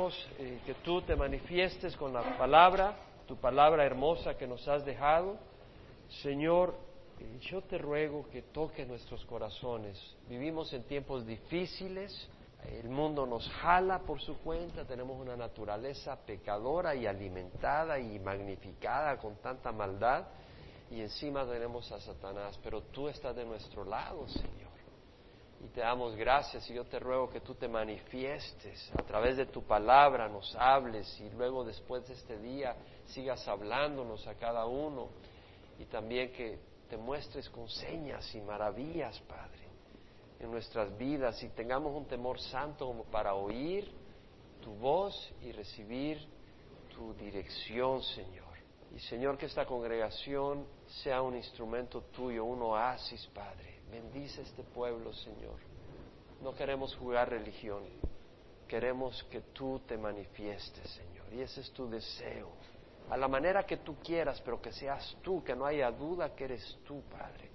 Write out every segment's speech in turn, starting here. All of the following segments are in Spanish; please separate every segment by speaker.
Speaker 1: Eh, que tú te manifiestes con la palabra, tu palabra hermosa que nos has dejado. Señor, eh, yo te ruego que toque nuestros corazones. Vivimos en tiempos difíciles, el mundo nos jala por su cuenta, tenemos una naturaleza pecadora y alimentada y magnificada con tanta maldad y encima tenemos a Satanás, pero tú estás de nuestro lado, Señor y te damos gracias y yo te ruego que tú te manifiestes a través de tu palabra, nos hables y luego después de este día sigas hablándonos a cada uno y también que te muestres con señas y maravillas, Padre, en nuestras vidas y tengamos un temor santo como para oír tu voz y recibir tu dirección, Señor. Y Señor, que esta congregación sea un instrumento tuyo, un oasis, Padre Bendice este pueblo, Señor. No queremos jugar religión, queremos que tú te manifiestes, Señor. Y ese es tu deseo. A la manera que tú quieras, pero que seas tú, que no haya duda que eres tú, Padre.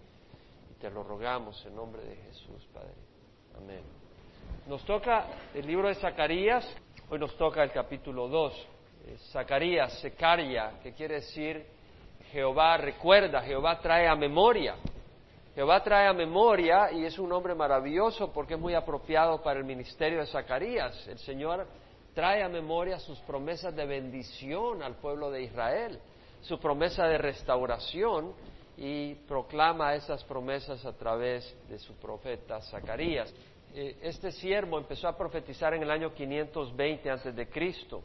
Speaker 1: Y te lo rogamos en nombre de Jesús, Padre. Amén. Nos toca el libro de Zacarías, hoy nos toca el capítulo 2. Zacarías, Secaria, que quiere decir Jehová recuerda, Jehová trae a memoria. Jehová trae a memoria y es un nombre maravilloso porque es muy apropiado para el ministerio de Zacarías. El Señor trae a memoria sus promesas de bendición al pueblo de Israel, su promesa de restauración y proclama esas promesas a través de su profeta Zacarías. Eh, este siervo empezó a profetizar en el año 520 antes de Cristo.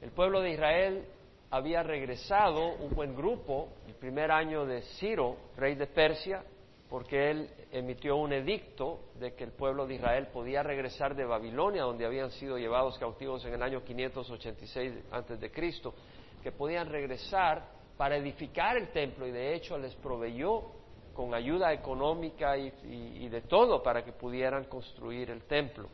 Speaker 1: El pueblo de Israel había regresado un buen grupo el primer año de Ciro, rey de Persia, porque él emitió un edicto de que el pueblo de Israel podía regresar de Babilonia, donde habían sido llevados cautivos en el año 586 antes de Cristo, que podían regresar para edificar el templo y de hecho les proveyó con ayuda económica y, de todo para que pudieran construir el templo.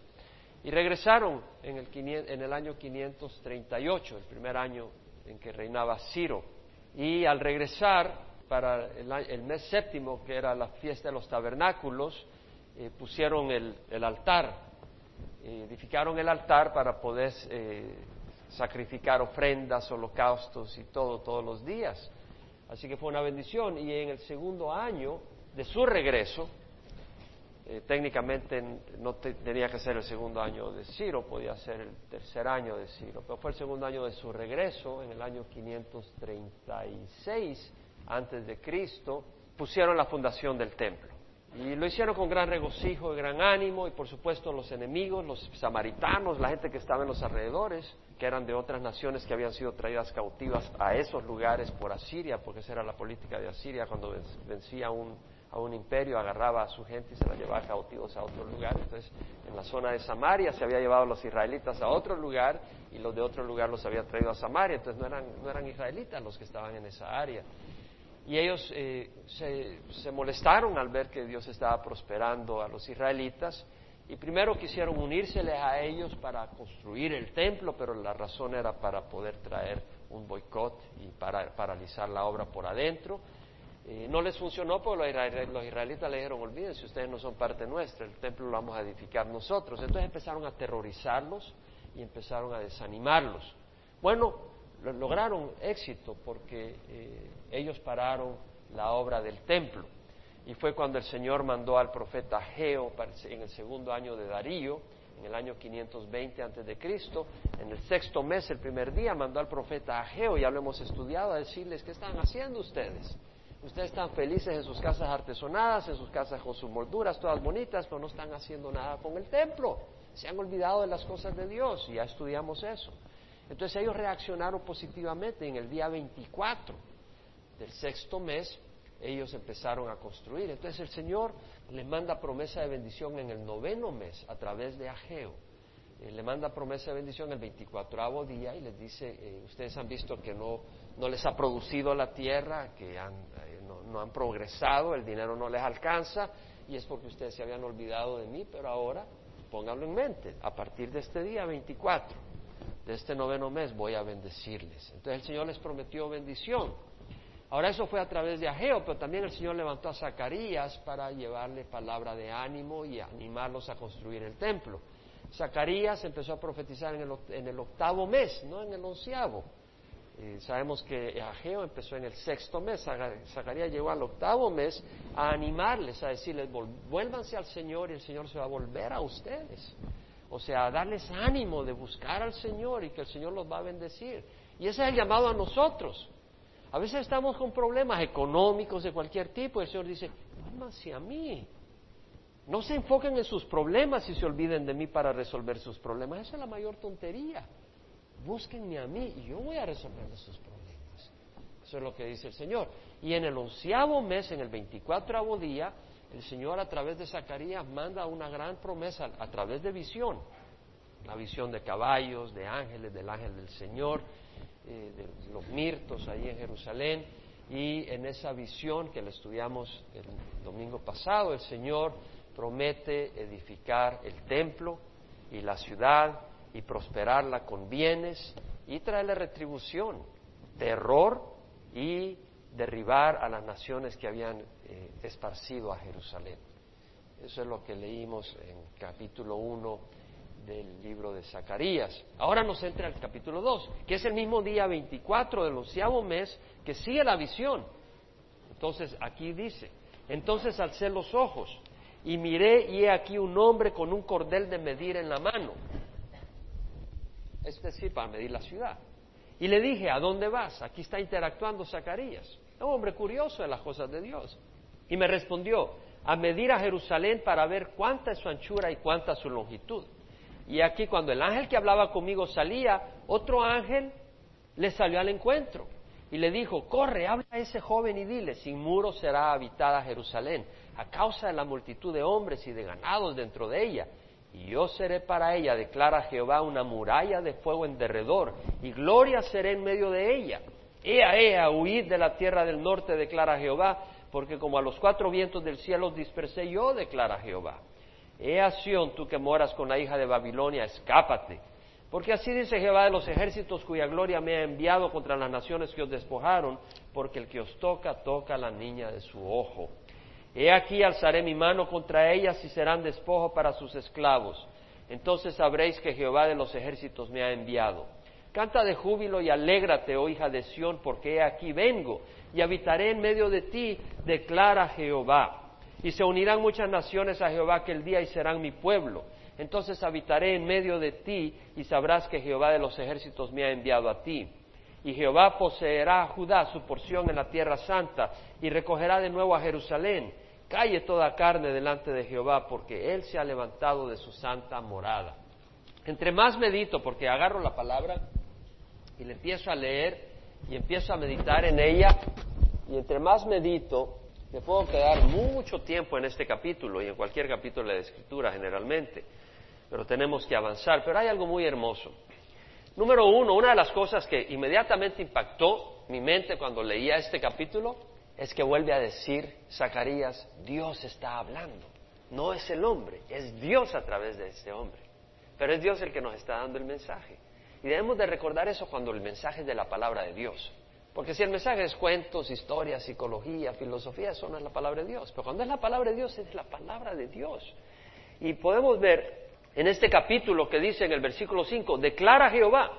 Speaker 1: Y regresaron en el, en el año 538, el primer año en que reinaba Ciro. Y al regresar para el, mes séptimo, que era la fiesta de los tabernáculos, eh, pusieron el, altar, edificaron el altar para poder eh, sacrificar ofrendas, holocaustos y todo todos los días. Así que fue una bendición. Y en el segundo año de su regreso, eh, técnicamente no tenía que ser el segundo año de Ciro, podía ser el tercer año de Ciro, pero fue el segundo año de su regreso, en el año 536 antes de Cristo, pusieron la fundación del templo. Y lo hicieron con gran regocijo y gran ánimo, y por supuesto los enemigos, los samaritanos, la gente que estaba en los alrededores, que eran de otras naciones que habían sido traídas cautivas a esos lugares por Asiria, porque esa era la política de Asiria cuando vencía un a un imperio, agarraba a su gente y se la llevaba cautivos a otro lugar. Entonces, en la zona de Samaria se había llevado a los israelitas a otro lugar y los de otro lugar los había traído a Samaria. Entonces, no eran, no eran israelitas los que estaban en esa área. Y ellos eh, se, se molestaron al ver que Dios estaba prosperando a los israelitas y primero quisieron unírseles a ellos para construir el templo, pero la razón era para poder traer un boicot y para paralizar la obra por adentro no les funcionó porque los, israelitas le dijeron, olvídense, ustedes no son parte nuestra, el templo lo vamos a edificar nosotros. Entonces empezaron a aterrorizarlos y empezaron a desanimarlos. Bueno, lograron éxito porque eh, ellos pararon la obra del templo. Y fue cuando el Señor mandó al profeta Geo en el segundo año de Darío, en el año 520 antes de Cristo, en el sexto mes, el primer día, mandó al profeta Ageo, ya lo hemos estudiado, a decirles, ¿qué están haciendo ustedes? Ustedes están felices en sus casas artesonadas, en sus casas con sus molduras todas bonitas, pero no están haciendo nada con el templo. Se han olvidado de las cosas de Dios y ya estudiamos eso. Entonces ellos reaccionaron positivamente en el día 24 del sexto mes, ellos empezaron a construir. Entonces el Señor les manda promesa de bendición en el noveno mes a través de Ageo. Eh, le manda promesa de bendición el 24 día y les dice, eh, ustedes han visto que no, no les ha producido la tierra, que han, eh, no, han progresado, el dinero no les alcanza y es porque ustedes se habían olvidado de mí, pero ahora pónganlo en mente, a partir de este día 24, de este noveno mes voy a bendecirles. Entonces el Señor les prometió bendición. Ahora eso fue a través de Ageo, pero también el Señor levantó a Zacarías para llevarle palabra de ánimo y animarlos a construir el templo. Zacarías empezó a profetizar en el, octavo mes, no en el onceavo. Sabemos que Ageo empezó en el sexto mes, Zacarías llegó al octavo mes a animarles, a decirles, vuélvanse al Señor y el Señor se va a volver a ustedes. O sea, a darles ánimo de buscar al Señor y que el Señor los va a bendecir. Y ese es el llamado a nosotros. A veces estamos con problemas económicos de cualquier tipo y el Señor dice, vuélvanse a mí, no se enfoquen en sus problemas y se olviden de mí para resolver sus problemas. Esa es la mayor tontería. Búsquenme a mí y yo voy a resolver sus problemas. Eso es lo que dice el Señor. Y en el onceavo mes, en el veinticuatravo día, el Señor a través de Zacarías manda una gran promesa a través de visión. La visión de caballos, de ángeles, del ángel del Señor, eh, de los mirtos ahí en Jerusalén. Y en esa visión que le estudiamos el domingo pasado, el Señor promete edificar el templo y la ciudad y prosperarla con bienes y traerle retribución, terror y derribar a las naciones que habían eh, esparcido a Jerusalén. Eso es lo que leímos en capítulo 1 del libro de Zacarías. Ahora nos entra el capítulo 2, que es el mismo día 24 del onceavo mes que sigue la visión. Entonces aquí dice, entonces alcé los ojos y miré y he aquí un hombre con un cordel de medir en la mano, es decir, para medir la ciudad. Y le dije, ¿a dónde vas? Aquí está interactuando Zacarías, un hombre curioso de las cosas de Dios. Y me respondió, a medir a Jerusalén para ver cuánta es su anchura y cuánta su longitud. Y aquí cuando el ángel que hablaba conmigo salía, otro ángel le salió al encuentro y le dijo, corre, habla a ese joven y dile, sin muro será habitada Jerusalén a causa de la multitud de hombres y de ganados dentro de ella. Y yo seré para ella, declara Jehová, una muralla de fuego en derredor, y gloria seré en medio de ella. Ea, ea, huid de la tierra del norte, declara Jehová, porque como a los cuatro vientos del cielo dispersé yo, declara Jehová. Ea, Sión, tú que moras con la hija de Babilonia, escápate. Porque así dice Jehová de los ejércitos cuya gloria me ha enviado contra las naciones que os despojaron, porque el que os toca, toca a la niña de su ojo. He aquí alzaré mi mano contra ellas y serán despojo para sus esclavos. Entonces sabréis que Jehová de los ejércitos me ha enviado. Canta de júbilo y alégrate, oh hija de Sión, porque he aquí vengo y habitaré en medio de ti, declara Jehová. Y se unirán muchas naciones a Jehová aquel día y serán mi pueblo. Entonces habitaré en medio de ti y sabrás que Jehová de los ejércitos me ha enviado a ti. Y Jehová poseerá a Judá su porción en la tierra santa y recogerá de nuevo a Jerusalén Calle toda carne delante de Jehová, porque Él se ha levantado de su santa morada. Entre más medito, porque agarro la palabra y le empiezo a leer y empiezo a meditar en ella, y entre más medito, me puedo quedar mucho tiempo en este capítulo y en cualquier capítulo de la Escritura generalmente, pero tenemos que avanzar. Pero hay algo muy hermoso. Número uno, una de las cosas que inmediatamente impactó mi mente cuando leía este capítulo es que vuelve a decir Zacarías, Dios está hablando. No es el hombre, es Dios a través de este hombre. Pero es Dios el que nos está dando el mensaje. Y debemos de recordar eso cuando el mensaje es de la palabra de Dios. Porque si el mensaje es cuentos, historias, psicología, filosofía, eso no es la palabra de Dios. Pero cuando es la palabra de Dios, es la palabra de Dios. Y podemos ver en este capítulo que dice en el versículo 5, declara Jehová.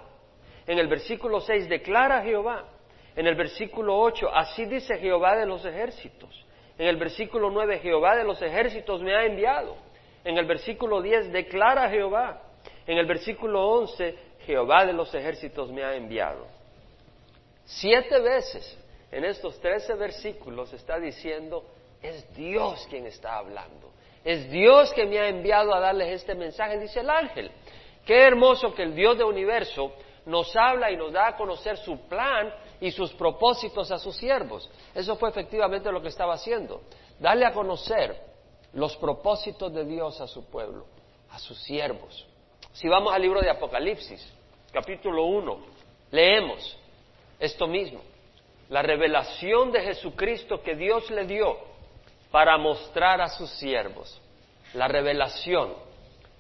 Speaker 1: En el versículo 6, declara Jehová. En el versículo 8, así dice Jehová de los ejércitos. En el versículo 9, Jehová de los ejércitos me ha enviado. En el versículo 10, declara Jehová. En el versículo 11, Jehová de los ejércitos me ha enviado. Siete veces en estos trece versículos está diciendo, es Dios quien está hablando. Es Dios que me ha enviado a darles este mensaje, dice el ángel. Qué hermoso que el Dios del universo nos habla y nos da a conocer su plan y sus propósitos a sus siervos. Eso fue efectivamente lo que estaba haciendo. Darle a conocer los propósitos de Dios a su pueblo, a sus siervos. Si vamos al libro de Apocalipsis, capítulo 1, leemos esto mismo. La revelación de Jesucristo que Dios le dio para mostrar a sus siervos. La revelación,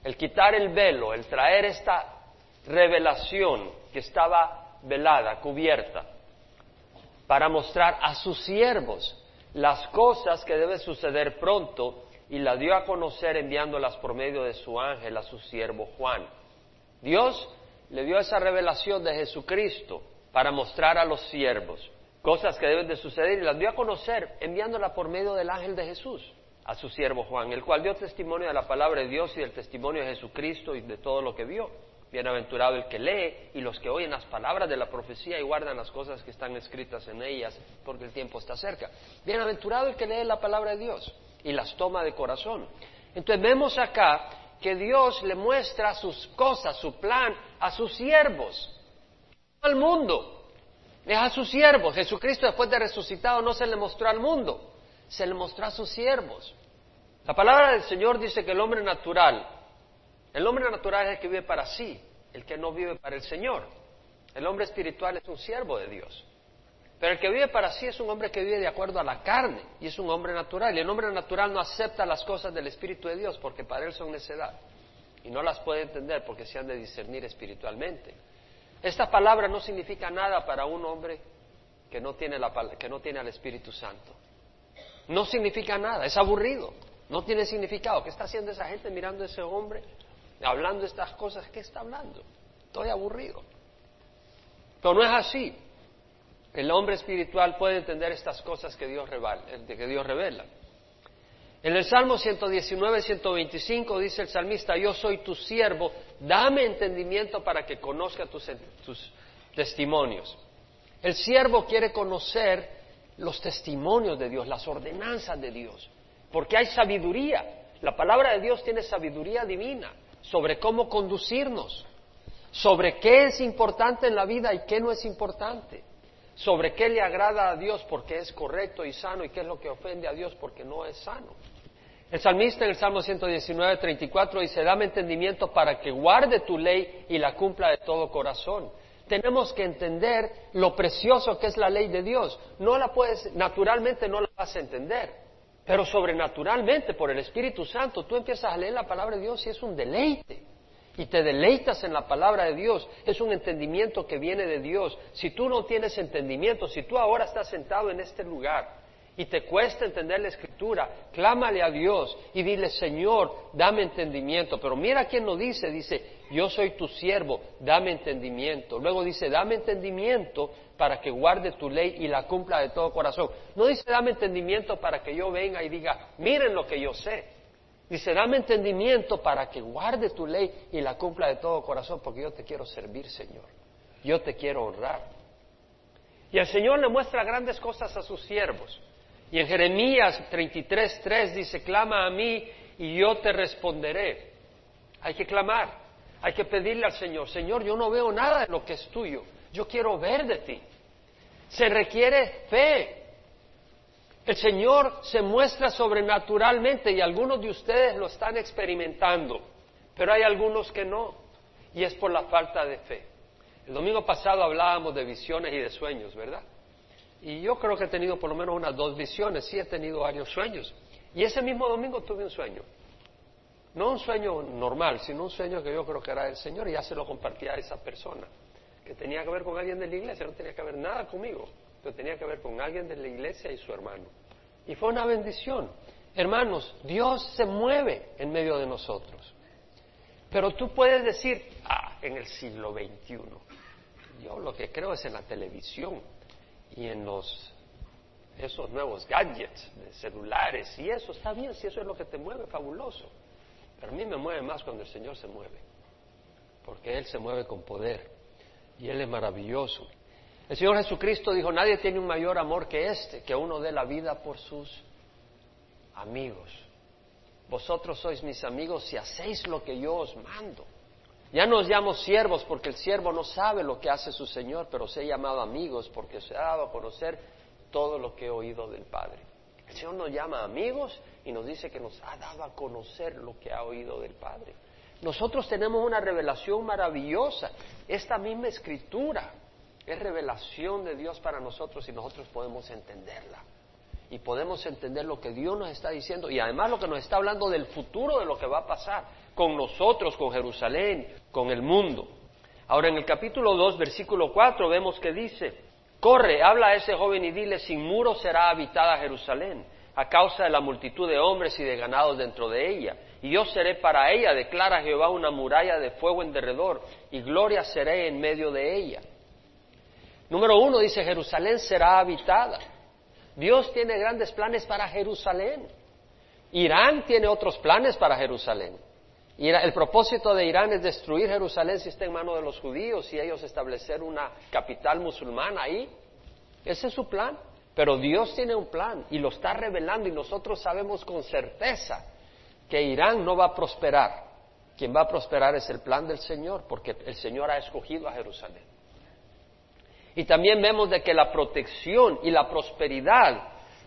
Speaker 1: el quitar el velo, el traer esta revelación que estaba velada, cubierta, para mostrar a sus siervos las cosas que deben suceder pronto y la dio a conocer enviándolas por medio de su ángel a su siervo Juan. Dios le dio esa revelación de Jesucristo para mostrar a los siervos cosas que deben de suceder y las dio a conocer enviándola por medio del ángel de Jesús a su siervo Juan, el cual dio testimonio de la palabra de Dios y del testimonio de Jesucristo y de todo lo que vio. Bienaventurado el que lee y los que oyen las palabras de la profecía y guardan las cosas que están escritas en ellas, porque el tiempo está cerca. Bienaventurado el que lee la palabra de Dios y las toma de corazón. Entonces vemos acá que Dios le muestra sus cosas, su plan a sus siervos, al mundo. Es a sus siervos. Jesucristo después de resucitado no se le mostró al mundo, se le mostró a sus siervos. La palabra del Señor dice que el hombre natural, el hombre natural es el que vive para sí, el que no vive para el Señor. El hombre espiritual es un siervo de Dios. Pero el que vive para sí es un hombre que vive de acuerdo a la carne y es un hombre natural. Y el hombre natural no acepta las cosas del Espíritu de Dios porque para él son necedad. Y no las puede entender porque se han de discernir espiritualmente. Esta palabra no significa nada para un hombre que no tiene, la, que no tiene al Espíritu Santo. No significa nada, es aburrido. No tiene significado. ¿Qué está haciendo esa gente mirando a ese hombre? Hablando estas cosas. ¿Qué está hablando? Estoy aburrido. Pero no es así. El hombre espiritual puede entender estas cosas que Dios, revela, que Dios revela. En el Salmo 119, 125 dice el salmista, yo soy tu siervo, dame entendimiento para que conozca tus, tus testimonios. El siervo quiere conocer los testimonios de Dios, las ordenanzas de Dios porque hay sabiduría. La palabra de Dios tiene sabiduría divina sobre cómo conducirnos, sobre qué es importante en la vida y qué no es importante, sobre qué le agrada a Dios porque es correcto y sano y qué es lo que ofende a Dios porque no es sano. El salmista en el Salmo 119, 34 dice, dame entendimiento para que guarde tu ley y la cumpla de todo corazón. Tenemos que entender lo precioso que es la ley de Dios. No la puedes, naturalmente no la vas a entender. Pero sobrenaturalmente, por el Espíritu Santo, tú empiezas a leer la palabra de Dios y es un deleite. Y te deleitas en la palabra de Dios. Es un entendimiento que viene de Dios. Si tú no tienes entendimiento, si tú ahora estás sentado en este lugar y te cuesta entender la escritura, clámale a Dios y dile, Señor, dame entendimiento. Pero mira quién lo dice, dice, yo soy tu siervo, dame entendimiento. Luego dice, dame entendimiento para que guarde tu ley y la cumpla de todo corazón. No dice dame entendimiento para que yo venga y diga, miren lo que yo sé. Dice, dame entendimiento para que guarde tu ley y la cumpla de todo corazón, porque yo te quiero servir, Señor. Yo te quiero honrar. Y el Señor le muestra grandes cosas a sus siervos. Y en Jeremías 33.3 dice, clama a mí y yo te responderé. Hay que clamar, hay que pedirle al Señor, Señor, yo no veo nada de lo que es tuyo. Yo quiero ver de ti. Se requiere fe. El Señor se muestra sobrenaturalmente y algunos de ustedes lo están experimentando, pero hay algunos que no, y es por la falta de fe. El domingo pasado hablábamos de visiones y de sueños, ¿verdad? Y yo creo que he tenido por lo menos unas dos visiones, sí he tenido varios sueños. Y ese mismo domingo tuve un sueño. No un sueño normal, sino un sueño que yo creo que era del Señor y ya se lo compartía a esa persona que tenía que ver con alguien de la iglesia, no tenía que ver nada conmigo, pero tenía que ver con alguien de la iglesia y su hermano. Y fue una bendición. Hermanos, Dios se mueve en medio de nosotros. Pero tú puedes decir, ah, en el siglo XXI, yo lo que creo es en la televisión y en los esos nuevos gadgets de celulares y eso está bien, si eso es lo que te mueve, fabuloso. Pero a mí me mueve más cuando el Señor se mueve, porque Él se mueve con poder. Y Él es maravilloso. El Señor Jesucristo dijo, nadie tiene un mayor amor que este, que uno dé la vida por sus amigos. Vosotros sois mis amigos si hacéis lo que yo os mando. Ya no os llamo siervos porque el siervo no sabe lo que hace su Señor, pero os he llamado amigos porque os he dado a conocer todo lo que he oído del Padre. El Señor nos llama amigos y nos dice que nos ha dado a conocer lo que ha oído del Padre. Nosotros tenemos una revelación maravillosa. Esta misma escritura es revelación de Dios para nosotros y nosotros podemos entenderla. Y podemos entender lo que Dios nos está diciendo y además lo que nos está hablando del futuro de lo que va a pasar con nosotros, con Jerusalén, con el mundo. Ahora en el capítulo 2, versículo 4 vemos que dice, corre, habla a ese joven y dile, sin muro será habitada Jerusalén a causa de la multitud de hombres y de ganados dentro de ella. Y yo seré para ella, declara Jehová, una muralla de fuego en derredor, y gloria seré en medio de ella. Número uno dice, Jerusalén será habitada. Dios tiene grandes planes para Jerusalén. Irán tiene otros planes para Jerusalén. El propósito de Irán es destruir Jerusalén si está en manos de los judíos y ellos establecer una capital musulmana ahí. Ese es su plan. Pero Dios tiene un plan y lo está revelando y nosotros sabemos con certeza que Irán no va a prosperar. Quien va a prosperar es el plan del Señor porque el Señor ha escogido a Jerusalén. Y también vemos de que la protección y la prosperidad,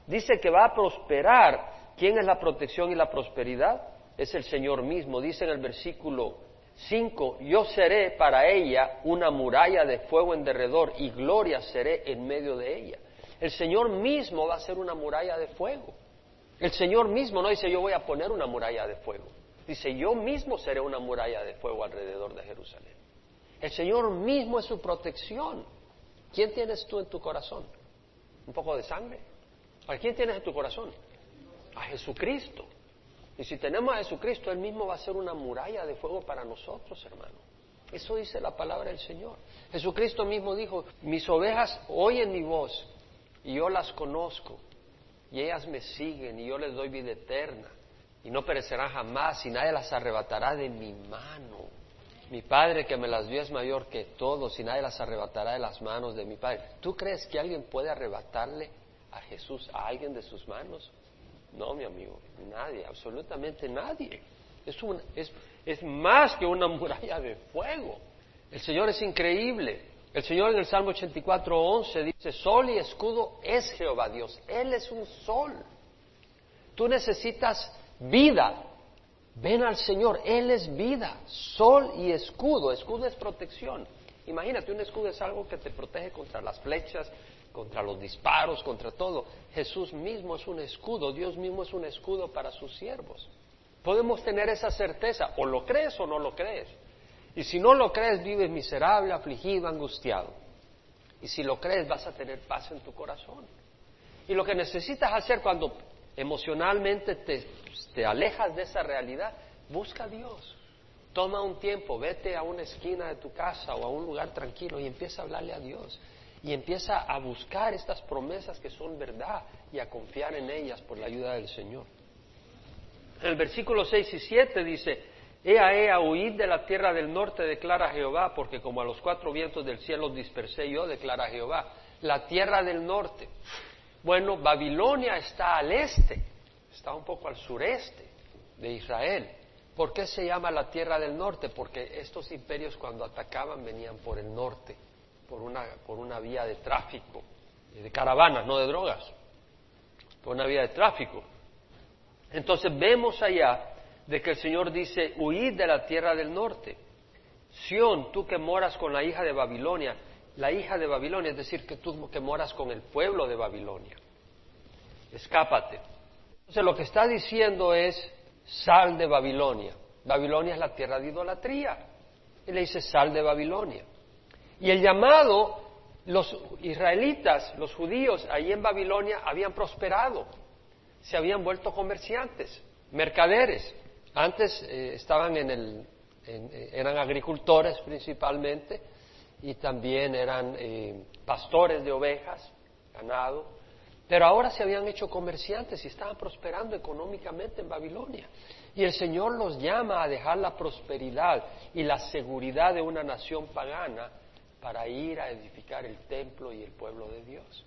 Speaker 1: dice que va a prosperar. ¿Quién es la protección y la prosperidad? Es el Señor mismo. Dice en el versículo 5, yo seré para ella una muralla de fuego en derredor y gloria seré en medio de ella. El Señor mismo va a ser una muralla de fuego. El Señor mismo no dice yo voy a poner una muralla de fuego. Dice yo mismo seré una muralla de fuego alrededor de Jerusalén. El Señor mismo es su protección. ¿Quién tienes tú en tu corazón? ¿Un poco de sangre? ¿A quién tienes en tu corazón? A Jesucristo. Y si tenemos a Jesucristo, Él mismo va a ser una muralla de fuego para nosotros, hermano. Eso dice la palabra del Señor. Jesucristo mismo dijo, mis ovejas oyen mi voz y yo las conozco y ellas me siguen y yo les doy vida eterna y no perecerán jamás y nadie las arrebatará de mi mano. Mi Padre que me las dio es mayor que todos y nadie las arrebatará de las manos de mi Padre. ¿Tú crees que alguien puede arrebatarle a Jesús a alguien de sus manos? No, mi amigo, nadie, absolutamente nadie. Es, es, es más que una muralla de fuego. El Señor es increíble. El Señor en el Salmo 84, 11 dice, sol y escudo es Jehová Dios. Él es un sol. Tú necesitas vida Ven al Señor, Él es vida, sol y escudo. Escudo es protección. Imagínate, un escudo es algo que te protege contra las flechas, contra los disparos, contra todo. Jesús mismo es un escudo, Dios mismo es un escudo para sus siervos. Podemos tener esa certeza, o lo crees o no lo crees. Y si no lo crees, vives miserable, afligido, angustiado. Y si lo crees, vas a tener paz en tu corazón. Y lo que necesitas hacer cuando emocionalmente te, alejas de esa realidad, busca a Dios. Toma un tiempo, vete a una esquina de tu casa o a un lugar tranquilo y empieza a hablarle a Dios. Y empieza a buscar estas promesas que son verdad y a confiar en ellas por la ayuda del Señor. En el versículo 6 y 7 dice, Ea, ea, huid de la tierra del norte, declara Jehová, porque como a los cuatro vientos del cielo dispersé yo, declara Jehová. La tierra del norte. Bueno, Babilonia está al este, está un poco al sureste de Israel. ¿Por qué se llama la tierra del norte? Porque estos imperios cuando atacaban venían por el norte, por una, por una vía de tráfico, de caravanas, no de drogas, por una vía de tráfico. Entonces vemos allá de que el Señor dice, huid de la tierra del norte. Sión, tú que moras con la hija de Babilonia, la hija de Babilonia, es decir, que tú que moras con el pueblo de Babilonia. Escápate. Entonces lo que está diciendo es, sal de Babilonia. Babilonia es la tierra de idolatría. Y le dice, sal de Babilonia. Y el llamado, los israelitas, los judíos, ahí en Babilonia habían prosperado, se habían vuelto comerciantes, mercaderes. Antes eh, estaban en el, eh, eran agricultores principalmente, y también eran eh, pastores de ovejas, ganado, pero ahora se habían hecho comerciantes y estaban prosperando económicamente en Babilonia. Y el Señor los llama a dejar la prosperidad y la seguridad de una nación pagana para ir a edificar el templo y el pueblo de Dios.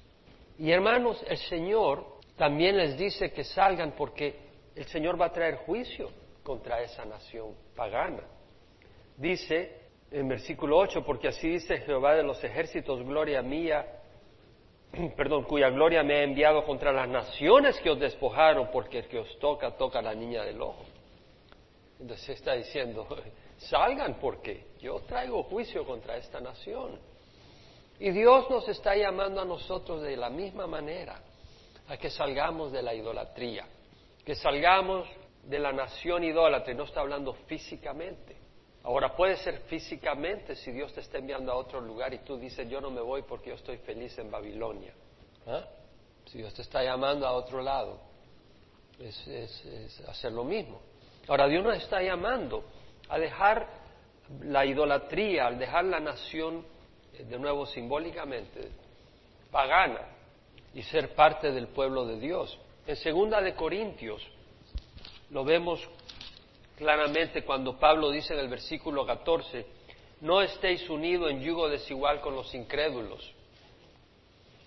Speaker 1: Y hermanos, el Señor también les dice que salgan porque el Señor va a traer juicio contra esa nación pagana. Dice en versículo 8, porque así dice Jehová de los ejércitos, gloria mía, perdón, cuya gloria me ha enviado contra las naciones que os despojaron, porque el que os toca, toca a la niña del ojo. Entonces está diciendo, salgan porque yo traigo juicio contra esta nación. Y Dios nos está llamando a nosotros de la misma manera, a que salgamos de la idolatría, que salgamos de la nación idólatra, no está hablando físicamente, Ahora puede ser físicamente si Dios te está enviando a otro lugar y tú dices yo no me voy porque yo estoy feliz en Babilonia. ¿Ah? Si Dios te está llamando a otro lado. es, hacer lo mismo. Ahora, Dios nos está llamando a dejar la idolatría, al dejar la nación, eh, de nuevo simbólicamente, pagana, y ser parte del pueblo de Dios. En segunda de Corintios lo vemos claramente cuando Pablo dice en el versículo 14, no estéis unidos en yugo desigual con los incrédulos.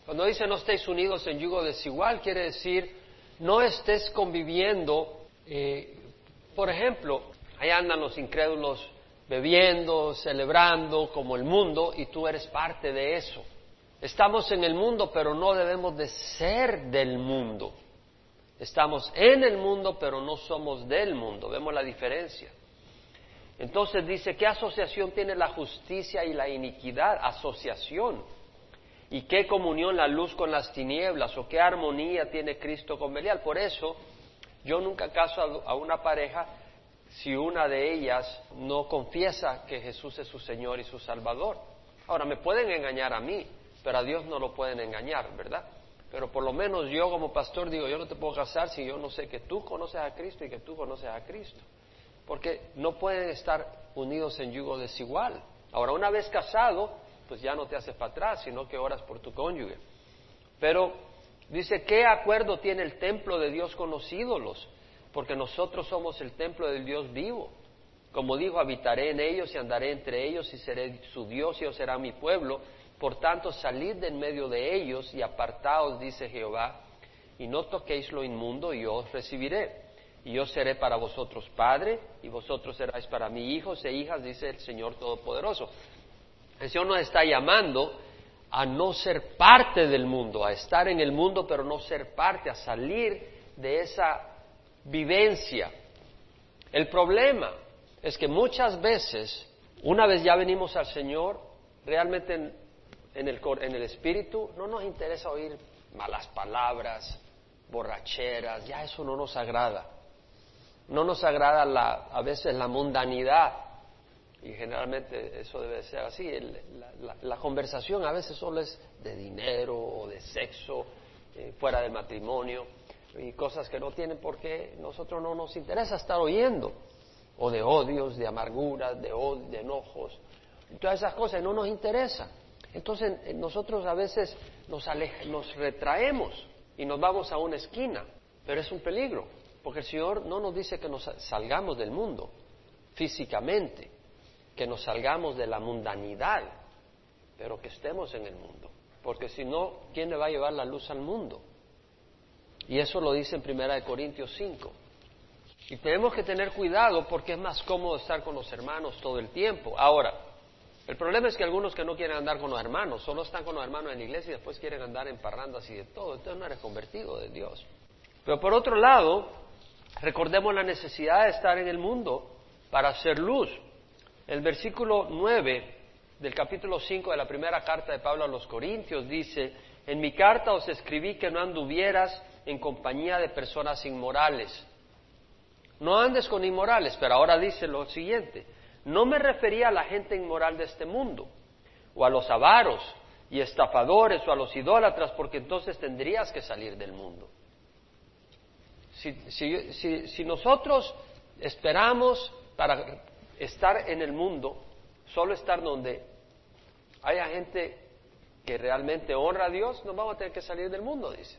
Speaker 1: Cuando dice no estéis unidos en yugo desigual, quiere decir no estés conviviendo, eh, por ejemplo, ahí andan los incrédulos bebiendo, celebrando como el mundo y tú eres parte de eso. Estamos en el mundo, pero no debemos de ser del mundo. Estamos en el mundo, pero no somos del mundo. Vemos la diferencia. Entonces dice, ¿qué asociación tiene la justicia y la iniquidad? Asociación. ¿Y qué comunión la luz con las tinieblas? ¿O qué armonía tiene Cristo con Belial? Por eso yo nunca caso a una pareja si una de ellas no confiesa que Jesús es su Señor y su Salvador. Ahora, me pueden engañar a mí, pero a Dios no lo pueden engañar, ¿verdad? Pero por lo menos yo como pastor digo, yo no te puedo casar si yo no sé que tú conoces a Cristo y que tú conoces a Cristo. Porque no pueden estar unidos en yugo desigual. Ahora, una vez casado, pues ya no te haces para atrás, sino que oras por tu cónyuge. Pero dice, ¿qué acuerdo tiene el templo de Dios con los ídolos? Porque nosotros somos el templo del Dios vivo. Como dijo, habitaré en ellos y andaré entre ellos y seré su Dios y ellos serán mi pueblo. Por tanto, salid de en medio de ellos y apartaos, dice Jehová, y no toquéis lo inmundo y yo os recibiré. Y yo seré para vosotros padre y vosotros seráis para mí hijos e hijas, dice el Señor Todopoderoso. El Señor nos está llamando a no ser parte del mundo, a estar en el mundo pero no ser parte, a salir de esa vivencia. El problema es que muchas veces, una vez ya venimos al Señor, realmente en, el, en el espíritu no nos interesa oír malas palabras, borracheras, ya eso no nos agrada. No nos agrada la, a veces la mundanidad y generalmente eso debe ser así. la, conversación a veces solo es de dinero o de sexo, eh, fuera del matrimonio, y cosas que no tienen por qué nosotros no nos interesa estar oyendo, o de odios, de amarguras, de, de enojos, todas esas cosas no nos interesan. Entonces eh, nosotros a veces nos, nos retraemos y nos vamos a una esquina, pero es un peligro, porque el Señor no nos dice que nos salgamos del mundo físicamente, que nos salgamos de la mundanidad, pero que estemos en el mundo. Porque si no, ¿quién le va a llevar la luz al mundo? Y eso lo dice en Primera de Corintios 5. Y tenemos que tener cuidado porque es más cómodo estar con los hermanos todo el tiempo. Ahora, el problema es que algunos que no quieren andar con los hermanos, solo están con los hermanos en la iglesia y después quieren andar en parrandas y de todo. Entonces no eres convertido de Dios. Pero por otro lado, recordemos la necesidad de estar en el mundo para hacer luz. El versículo 9 del capítulo 5 de la primera carta de Pablo a los Corintios dice, en mi carta os escribí que no anduvieras en compañía de personas inmorales. No andes con inmorales, pero ahora dice lo siguiente, no me refería a la gente inmoral de este mundo, o a los avaros y estafadores, o a los idólatras, porque entonces tendrías que salir del mundo. Si, nosotros esperamos para estar en el mundo, solo estar donde haya gente que realmente honra a Dios, no vamos a tener que salir del mundo, dice.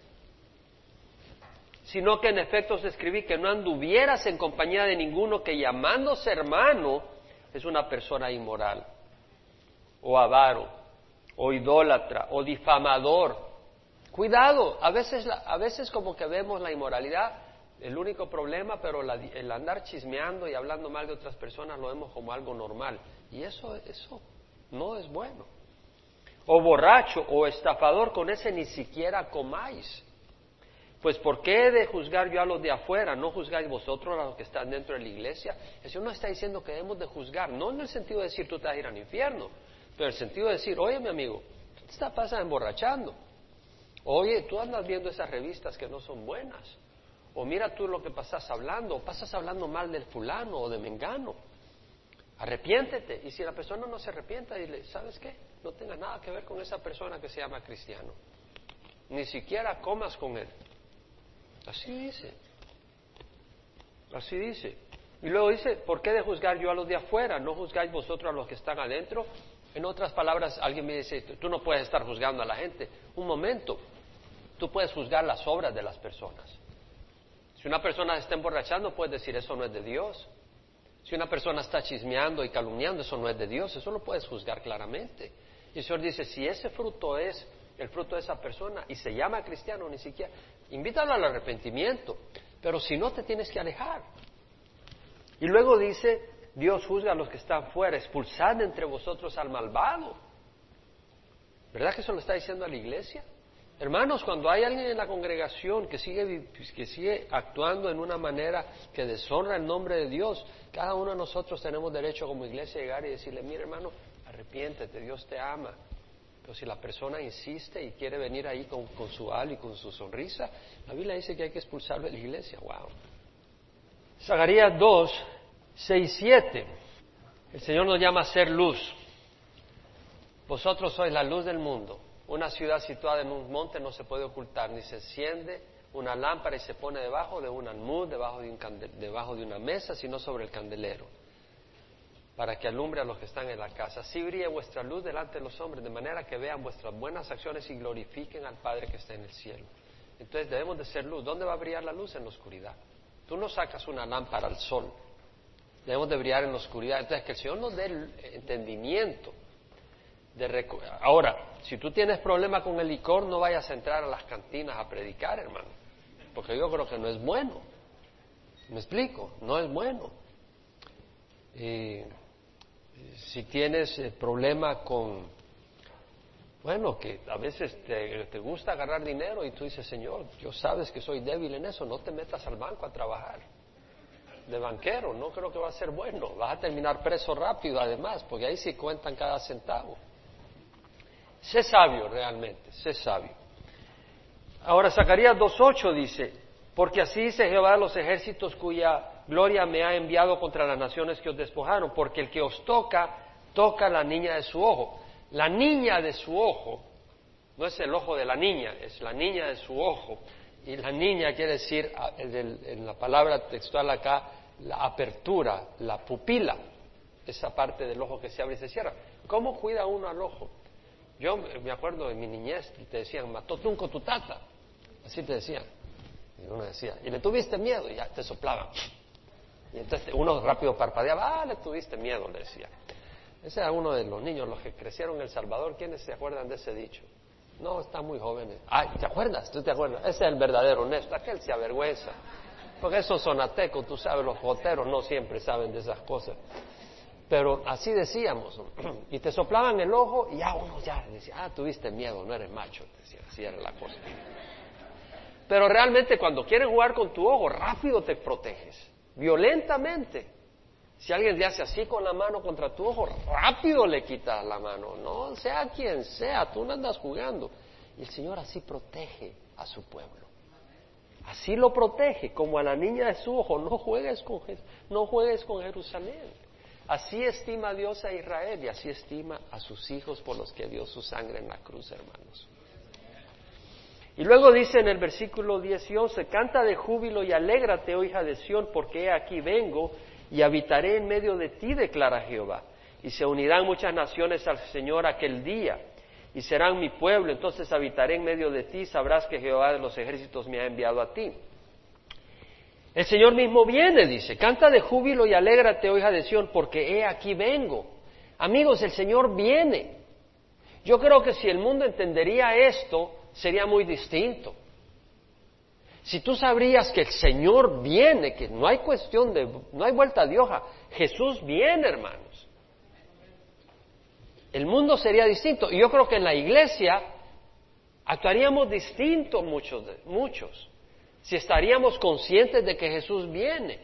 Speaker 1: Sino que en efecto se escribí que no anduvieras en compañía de ninguno que llamándose hermano es una persona inmoral, o avaro, o idólatra, o difamador. Cuidado, a veces, a veces como que vemos la inmoralidad el único problema, pero el andar chismeando y hablando mal de otras personas lo vemos como algo normal. Y eso, eso no es bueno. O borracho o estafador, con ese ni siquiera comáis. Pues ¿por qué he de juzgar yo a los de afuera? ¿No juzgáis vosotros a los que están dentro de la iglesia? El Señor no está diciendo que debemos de juzgar, no en el sentido de decir tú te vas a ir al infierno, pero en el sentido de decir, oye mi amigo, tú te estás pasando emborrachando. Oye, tú andas viendo esas revistas que no son buenas o mira tú lo que pasas hablando, o pasas hablando mal del fulano o de mengano. Arrepiéntete. Y si la persona no se arrepienta, dile, ¿sabes qué? No tenga nada que ver con esa persona que se llama cristiano. Ni siquiera comas con él. Así dice. Así dice. Y luego dice, ¿por qué de juzgar yo a los de afuera? ¿No juzgáis vosotros a los que están adentro? En otras palabras, alguien me dice, tú no puedes estar juzgando a la gente. Un momento, tú puedes juzgar las obras de las personas. Si una persona está emborrachando, puedes decir, eso no es de Dios. Si una persona está chismeando y calumniando, eso no es de Dios, eso lo puedes juzgar claramente. Y el Señor dice, si ese fruto es el fruto de esa persona y se llama cristiano, ni siquiera, invítalo al arrepentimiento, pero si no, te tienes que alejar. Y luego dice, Dios juzga a los que están fuera, expulsad entre vosotros al malvado. ¿Verdad que eso lo está diciendo a la iglesia? Hermanos, cuando hay alguien en la congregación que sigue, que sigue actuando en una manera que deshonra el nombre de Dios, cada uno de nosotros tenemos derecho como iglesia a llegar y decirle, mire hermano, arrepiéntete, Dios te ama. Pero si la persona insiste y quiere venir ahí con, su al y con su sonrisa, la Biblia dice que hay que expulsarlo de la iglesia. ¡Wow! Zacarías 2, 6, 7. El Señor nos llama a ser luz. Vosotros sois la luz del mundo. Una ciudad situada en un monte no se puede ocultar, ni se enciende una lámpara y se pone debajo de un almud, debajo de, debajo de una mesa, sino sobre el candelero, para que alumbre a los que están en la casa. Así brille vuestra luz delante de los hombres, de manera que vean vuestras buenas acciones y glorifiquen al Padre que está en el cielo. Entonces debemos de ser luz. ¿Dónde va a brillar la luz? En la oscuridad. Tú no sacas una lámpara al sol. Debemos de brillar en la oscuridad. Entonces, que el Señor nos dé el entendimiento. Ahora, si tú tienes problema con el licor, no vayas a entrar a las cantinas a predicar, hermano. Porque yo creo que no es bueno. ¿Me explico? No es bueno. Si tienes eh, problema con, bueno, que a veces te, gusta agarrar dinero y tú dices, Señor, yo sabes que soy débil en eso, no te metas al banco a trabajar de banquero, no creo que va a ser bueno. Vas a terminar preso rápido además, porque ahí sí cuentan cada centavo. Sé sabio realmente, sé sabio. Ahora Zacarías 2.8 dice, porque así dice Jehová los ejércitos cuya gloria me ha enviado contra las naciones que os despojaron, porque el que os toca, toca la niña de su ojo. La niña de su ojo, no es el ojo de la niña, es la niña de su ojo. Y la niña quiere decir, en la palabra textual acá, la apertura, la pupila, esa parte del ojo que se abre y se cierra. ¿Cómo cuida uno al ojo? Yo me acuerdo de mi niñez, te decían, mató tunco tu tata. Así te decían. Y uno decía, y le tuviste miedo, y ya te soplaban. Y entonces uno rápido parpadeaba, ah, le tuviste miedo, le decía. Ese era uno de los niños, los que crecieron en El Salvador. ¿Quiénes se acuerdan de ese dicho? No, están muy jóvenes. Ay, ¿te acuerdas? ¿Tú te acuerdas? Ese es el verdadero honesto. Aquel se avergüenza. Porque esos sonatecos, tú sabes, los joteros no siempre saben de esas cosas. Pero así decíamos. Y te soplaban el ojo y ya uno ya decía, ah, tuviste miedo, no eres macho. Decía, así era la cosa. Pero realmente cuando quieren jugar con tu ojo, rápido te proteges. Violentamente. Si alguien te hace así con la mano contra tu ojo, rápido le quitas la mano. No sea quien sea, tú no andas jugando. Y el Señor así protege a su pueblo. Así lo protege, como a la niña de su ojo. No juegues con, no juegues con Jerusalén. Así estima Dios a Israel y así estima a sus hijos por los que dio su sangre en la cruz, hermanos. Y luego dice en el versículo 10 y 11, canta de júbilo y alégrate, oh hija de Sión, porque he aquí vengo y habitaré en medio de ti, declara Jehová. Y se unirán muchas naciones al Señor aquel día, y serán mi pueblo, entonces habitaré en medio de ti, sabrás que Jehová de los ejércitos me ha enviado a ti. El Señor mismo viene, dice, canta de júbilo y alégrate, oh hija de Sión, porque he aquí vengo. Amigos, el Señor viene. Yo creo que si el mundo entendería esto, sería muy distinto. Si tú sabrías que el Señor viene, que no hay cuestión de, no hay vuelta de hoja, Jesús viene, hermanos. El mundo sería distinto. Y yo creo que en la iglesia actuaríamos distinto muchos, muchos, si estaríamos conscientes de que Jesús viene.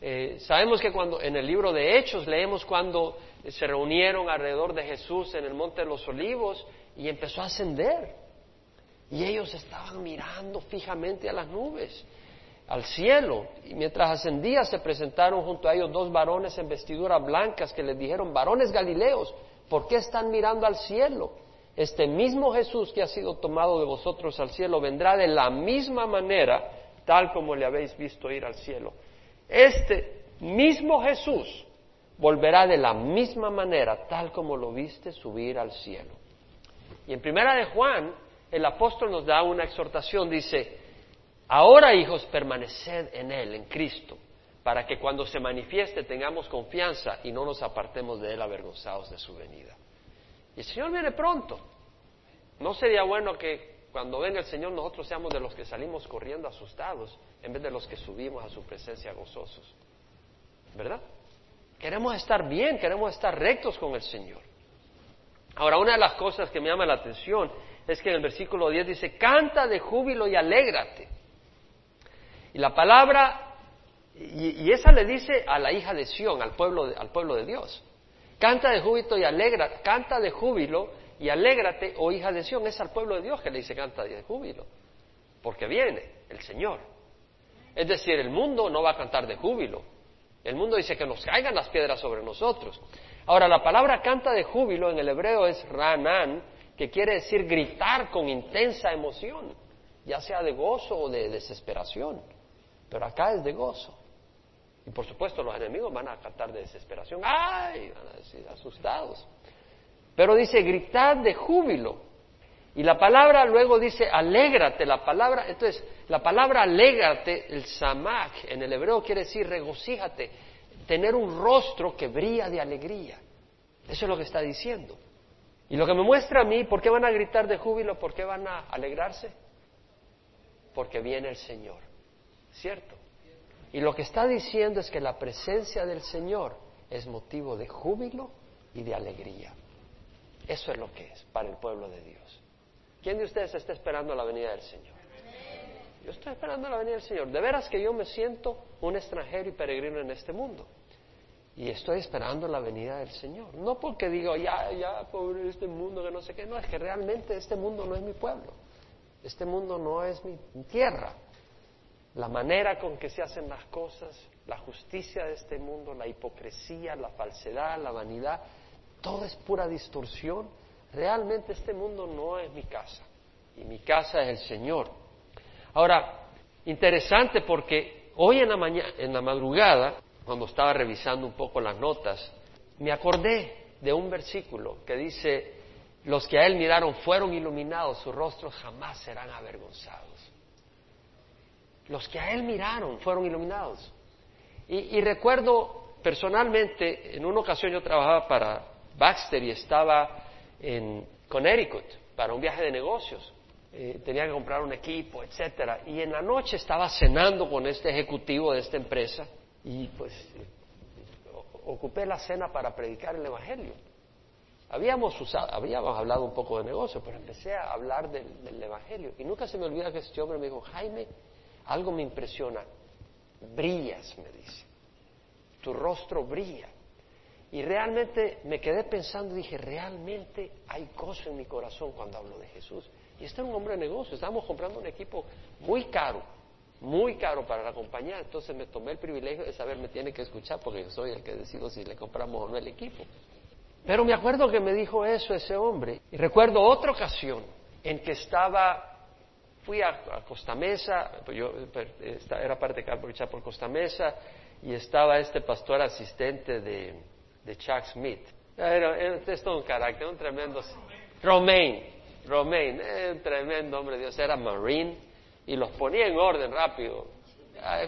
Speaker 1: Eh, sabemos que cuando en el libro de Hechos leemos cuando se reunieron alrededor de Jesús en el Monte de los Olivos y empezó a ascender. Y ellos estaban mirando fijamente a las nubes, al cielo. Y mientras ascendía se presentaron junto a ellos dos varones en vestiduras blancas que les dijeron, varones galileos, ¿por qué están mirando al cielo? Este mismo Jesús que ha sido tomado de vosotros al cielo vendrá de la misma manera, tal como le habéis visto ir al cielo. Este mismo Jesús volverá de la misma manera, tal como lo viste subir al cielo. Y en primera de Juan, el apóstol nos da una exhortación, dice, ahora hijos, permaneced en Él, en Cristo, para que cuando se manifieste tengamos confianza y no nos apartemos de Él avergonzados de su venida. Y el Señor viene pronto. ¿No sería bueno que cuando venga el Señor nosotros seamos de los que salimos corriendo asustados en vez de los que subimos a su presencia gozosos? ¿Verdad? Queremos estar bien, queremos estar rectos con el Señor. Ahora, una de las cosas que me llama la atención es que en el versículo 10 dice, canta de júbilo y alégrate. Y la palabra, y, esa le dice a la hija de Sión, al pueblo de, al pueblo de Dios. Canta de júbilo y alégrate, canta de júbilo y alégrate, oh hija de Sión, es al pueblo de Dios que le dice canta de júbilo, porque viene el Señor. Es decir, el mundo no va a cantar de júbilo, el mundo dice que nos caigan las piedras sobre nosotros. Ahora, la palabra canta de júbilo en el hebreo es ranan, que quiere decir gritar con intensa emoción, ya sea de gozo o de desesperación. Pero acá es de gozo. Y por supuesto los enemigos van a cantar de desesperación. ¡Ay! Van a decir asustados. Pero dice gritar de júbilo. Y la palabra luego dice alégrate. La palabra, entonces, la palabra alégrate, el samak, en el hebreo quiere decir regocíjate, tener un rostro que brilla de alegría. Eso es lo que está diciendo. Y lo que me muestra a mí, ¿por qué van a gritar de júbilo? ¿Por qué van a alegrarse? Porque viene el Señor. ¿Cierto? Y lo que está diciendo es que la presencia del Señor es motivo de júbilo y de alegría. Eso es lo que es para el pueblo de Dios. ¿Quién de ustedes está esperando la venida del Señor? Yo estoy esperando la venida del Señor. De veras que yo me siento un extranjero y peregrino en este mundo. Y estoy esperando la venida del Señor. No porque digo, ya, ya, pobre este mundo, que no sé qué. No, es que realmente este mundo no es mi pueblo. Este mundo no es mi tierra. La manera con que se hacen las cosas, la justicia de este mundo, la hipocresía, la falsedad, la vanidad, todo es pura distorsión. Realmente este mundo no es mi casa. Y mi casa es el Señor. Ahora, interesante porque hoy en la, mañana, en la madrugada, cuando estaba revisando un poco las notas, me acordé de un versículo que dice, los que a él miraron fueron iluminados, sus rostros jamás serán avergonzados. Los que a él miraron fueron iluminados. Y, recuerdo personalmente, en una ocasión yo trabajaba para Baxter y estaba en Connecticut para un viaje de negocios. Eh, tenía que comprar un equipo, etcétera. Y en la noche estaba cenando con este ejecutivo de esta empresa y pues ocupé la cena para predicar el Evangelio. Habíamos, usado, habíamos hablado un poco de negocio, pero empecé a hablar del, Evangelio. Y nunca se me olvida que este hombre me dijo, Jaime, algo me impresiona. Brillas, me dice. Tu rostro brilla. Y realmente me quedé pensando y dije, realmente hay gozo en mi corazón cuando hablo de Jesús. Y este es un hombre de negocio, estábamos comprando un equipo muy caro, muy caro para la compañía, entonces me tomé el privilegio de saber, me tiene que escuchar porque yo soy el que decido si le compramos o no el equipo. Pero me acuerdo que me dijo eso ese hombre. Y recuerdo otra ocasión en que estaba, fui a, Costa Mesa, pues yo era parte de Carlos por Costa Mesa, y estaba este pastor asistente de, de Chuck Smith. Era, era, todo un carácter, un tremendo... Romain, Romain, eh, un tremendo hombre de Dios, era marine y los ponía en orden rápido.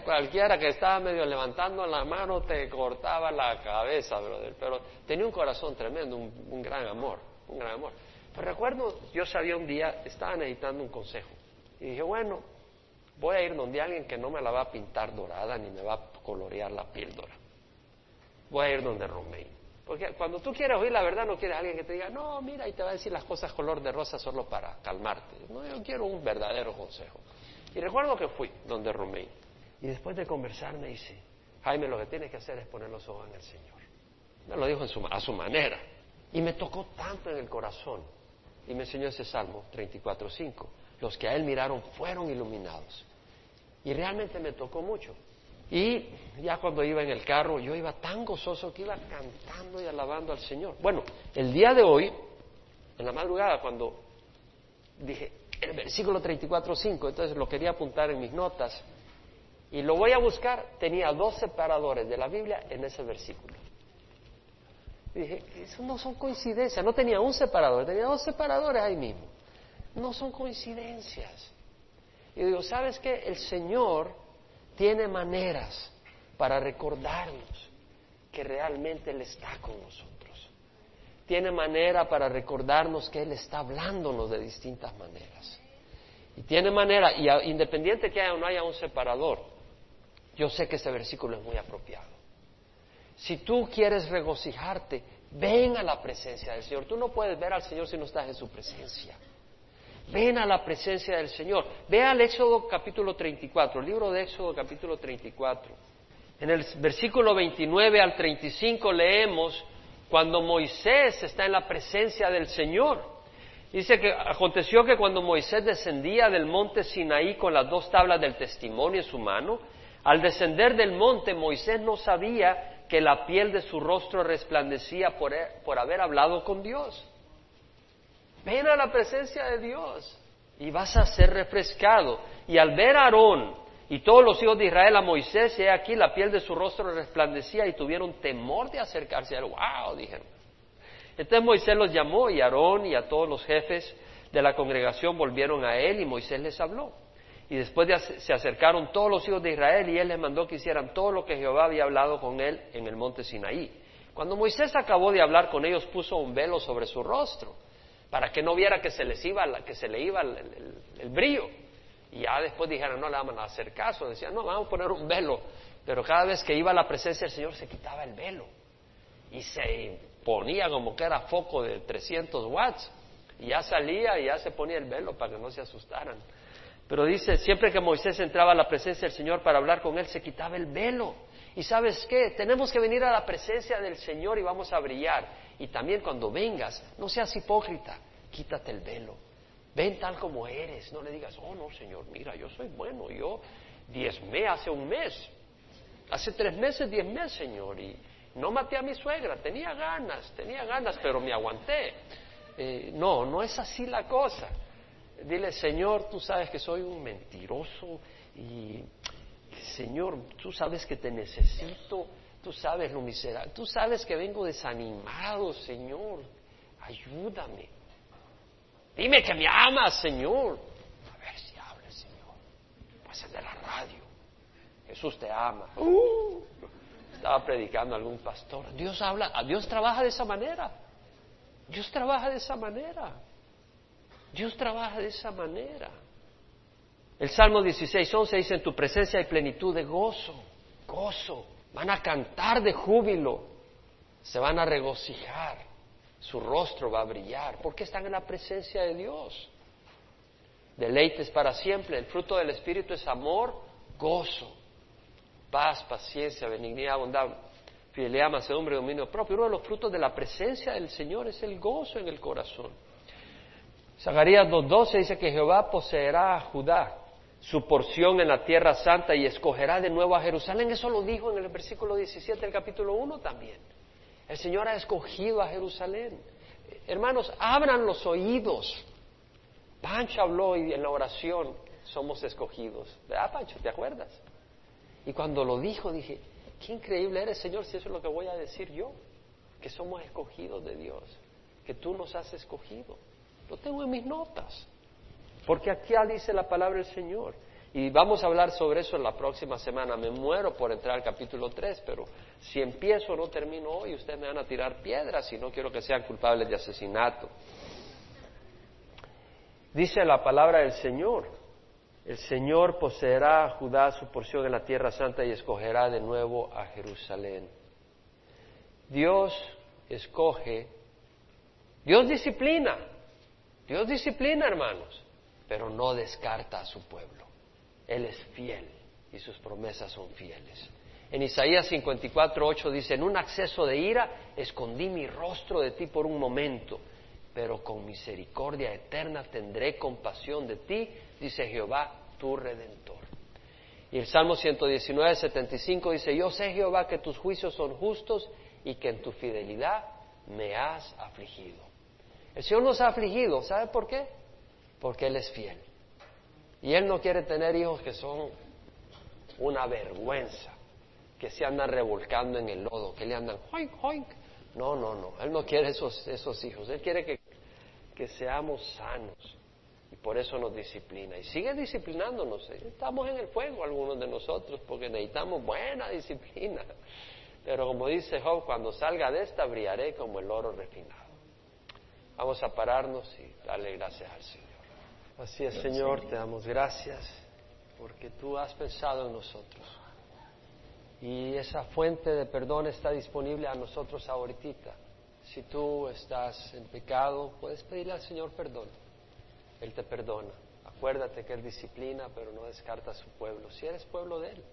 Speaker 1: cualquiera que estaba medio levantando la mano te cortaba la cabeza, brother. Pero tenía un corazón tremendo, un, gran amor, un gran amor. Pero recuerdo, yo sabía un día, estaba necesitando un consejo. Y dije, bueno, voy a ir donde alguien que no me la va a pintar dorada ni me va a colorear la píldora. Voy a ir donde Romain. Porque cuando tú quieres oír la verdad, no quieres alguien que te diga, no, mira, y te va a decir las cosas color de rosa solo para calmarte. No, yo quiero un verdadero consejo. Y recuerdo que fui donde Romain. Y después de conversar me dice, Jaime, lo que tienes que hacer es poner los ojos en el Señor. Me lo dijo a su manera. Y me tocó tanto en el corazón. Y me enseñó ese Salmo 34.5. Los que a él miraron fueron iluminados. Y realmente me tocó mucho. Y ya cuando iba en el carro, yo iba tan gozoso que iba cantando y alabando al Señor. Bueno, el día de hoy, en la madrugada, cuando dije el versículo 34.5, entonces lo quería apuntar en mis notas, Y lo voy a buscar, tenía dos separadores de la Biblia en ese versículo. Dije, eso no son coincidencias, no tenía un separador, tenía dos separadores ahí mismo. No son coincidencias. Y digo, ¿sabes qué? El Señor tiene maneras para recordarnos que realmente Él está con nosotros. Tiene manera para recordarnos que Él está hablándonos de distintas maneras. Y tiene manera, y independiente que haya o no haya un separador, yo sé que ese versículo es muy apropiado. Si tú quieres regocijarte, ven a la presencia del Señor. Tú no puedes ver al Señor si no estás en su presencia. Ven a la presencia del Señor. Ve al Éxodo capítulo 34, el libro de Éxodo capítulo 34. En el versículo 29 al 35 leemos cuando Moisés está en la presencia del Señor. Dice que aconteció que cuando Moisés descendía del monte Sinaí con las dos tablas del testimonio en su mano, al descender del monte Moisés no sabía que la piel de su rostro resplandecía por, por haber hablado con Dios. Ven a la presencia de Dios y vas a ser refrescado. Y al ver a Aarón y todos los hijos de Israel a Moisés, y aquí la piel de su rostro resplandecía y tuvieron temor de acercarse a él. ¡Wow! Dijeron. Entonces Moisés los llamó y Aarón y a todos los jefes de la congregación volvieron a él y Moisés les habló. Y después de, se acercaron todos los hijos de Israel y él les mandó que hicieran todo lo que Jehová había hablado con él en el monte Sinaí. Cuando Moisés acabó de hablar con ellos, puso un velo sobre su rostro para que no viera que se les iba, que se le iba el, brillo. Y ya después dijeron, no le vamos a hacer caso. Decían, no, vamos a poner un velo. Pero cada vez que iba a la presencia del Señor se quitaba el velo. Y se ponía como que era foco de 300 watts. Y ya salía y ya se ponía el velo para que no se asustaran. Pero dice, siempre que Moisés entraba a la presencia del Señor para hablar con él, se quitaba el velo. Y sabes qué, tenemos que venir a la presencia del Señor y vamos a brillar. Y también cuando vengas, no seas hipócrita, quítate el velo. Ven tal como eres, no le digas, oh no, Señor, mira, yo soy bueno, yo diezmé hace un mes, hace tres meses diezmé, Señor, y no maté a mi suegra, tenía ganas, tenía ganas, pero me aguanté. Eh, no, no es así la cosa. Dile, Señor, tú sabes que soy un mentiroso y, Señor, tú sabes que te necesito, tú sabes lo miserable, tú sabes que vengo desanimado, Señor, ayúdame. Dime que me amas, Señor. A ver si habla, Señor. Pues el de la radio. Jesús te ama. Uh, estaba predicando algún pastor. Dios habla, Dios trabaja de esa manera. Dios trabaja de esa manera. Dios trabaja de esa manera. El Salmo 16, 11 dice, en tu presencia hay plenitud de gozo, gozo. Van a cantar de júbilo, se van a regocijar, su rostro va a brillar, porque están en la presencia de Dios. Deleites para siempre, el fruto del Espíritu es amor, gozo, paz, paciencia, benignidad, bondad, fidelidad, mansedumbre, dominio propio. Uno de los frutos de la presencia del Señor es el gozo en el corazón. Zacarías 2.12 dice que Jehová poseerá a Judá su porción en la tierra santa y escogerá de nuevo a Jerusalén. Eso lo dijo en el versículo 17 del capítulo 1 también. El Señor ha escogido a Jerusalén. Hermanos, abran los oídos. Pancho habló y en la oración somos escogidos. ¿Verdad, Pancho? ¿Te acuerdas? Y cuando lo dijo dije, qué increíble eres, Señor, si eso es lo que voy a decir yo, que somos escogidos de Dios, que tú nos has escogido. Lo tengo en mis notas. Porque aquí dice la palabra del Señor. Y vamos a hablar sobre eso en la próxima semana. Me muero por entrar al capítulo 3, pero si empiezo no termino hoy, ustedes me van a tirar piedras y no quiero que sean culpables de asesinato. Dice la palabra del Señor. El Señor poseerá a Judá su porción en la tierra santa y escogerá de nuevo a Jerusalén. Dios escoge, Dios disciplina, Dios disciplina, hermanos, pero no descarta a su pueblo. Él es fiel y sus promesas son fieles. En Isaías 54, 8 dice, en un acceso de ira escondí mi rostro de ti por un momento, pero con misericordia eterna tendré compasión de ti, dice Jehová, tu redentor. Y el Salmo 119, 75 dice, yo sé Jehová que tus juicios son justos y que en tu fidelidad me has afligido. El Señor nos ha afligido, ¿sabe por qué? Porque Él es fiel. Y Él no quiere tener hijos que son una vergüenza, que se andan revolcando en el lodo, que le andan hoink, hoink. No, no, no, Él no quiere esos, esos hijos, Él quiere que, que seamos sanos y por eso nos disciplina. Y sigue disciplinándonos. Estamos en el fuego algunos de nosotros porque necesitamos buena disciplina. Pero como dice Job, cuando salga de esta brillaré como el oro refinado. Vamos a pararnos y darle gracias al Señor. Así es, Señor, te damos gracias porque tú has pensado en nosotros. Y esa fuente de perdón está disponible a nosotros ahorita. Si tú estás en pecado, puedes pedirle al Señor perdón. Él te perdona. Acuérdate que Él disciplina, pero no descarta a su pueblo. Si eres pueblo de Él,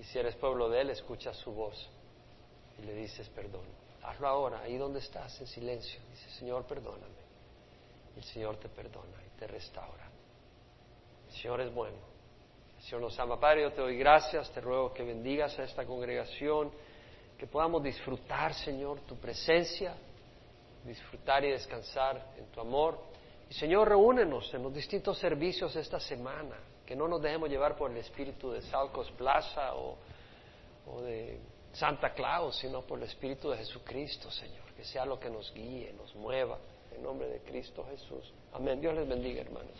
Speaker 1: y si eres pueblo de Él, escucha su voz y le dices perdón. Hazlo ahora, ahí donde estás, en silencio. Dice, Señor, perdóname. El Señor te perdona y te restaura. El Señor es bueno. El Señor nos ama. Padre, yo te doy gracias. Te ruego que bendigas a esta congregación. Que podamos disfrutar, Señor, tu presencia. Disfrutar y descansar en tu amor. Y Señor, reúnenos en los distintos servicios esta semana. Que no nos dejemos llevar por el espíritu de Salcos Plaza o, o de Santa Claus, sino por el Espíritu de Jesucristo, Señor. Que sea lo que nos guíe, nos mueva. En nombre de Cristo Jesús. Amén. Dios les bendiga, hermanos.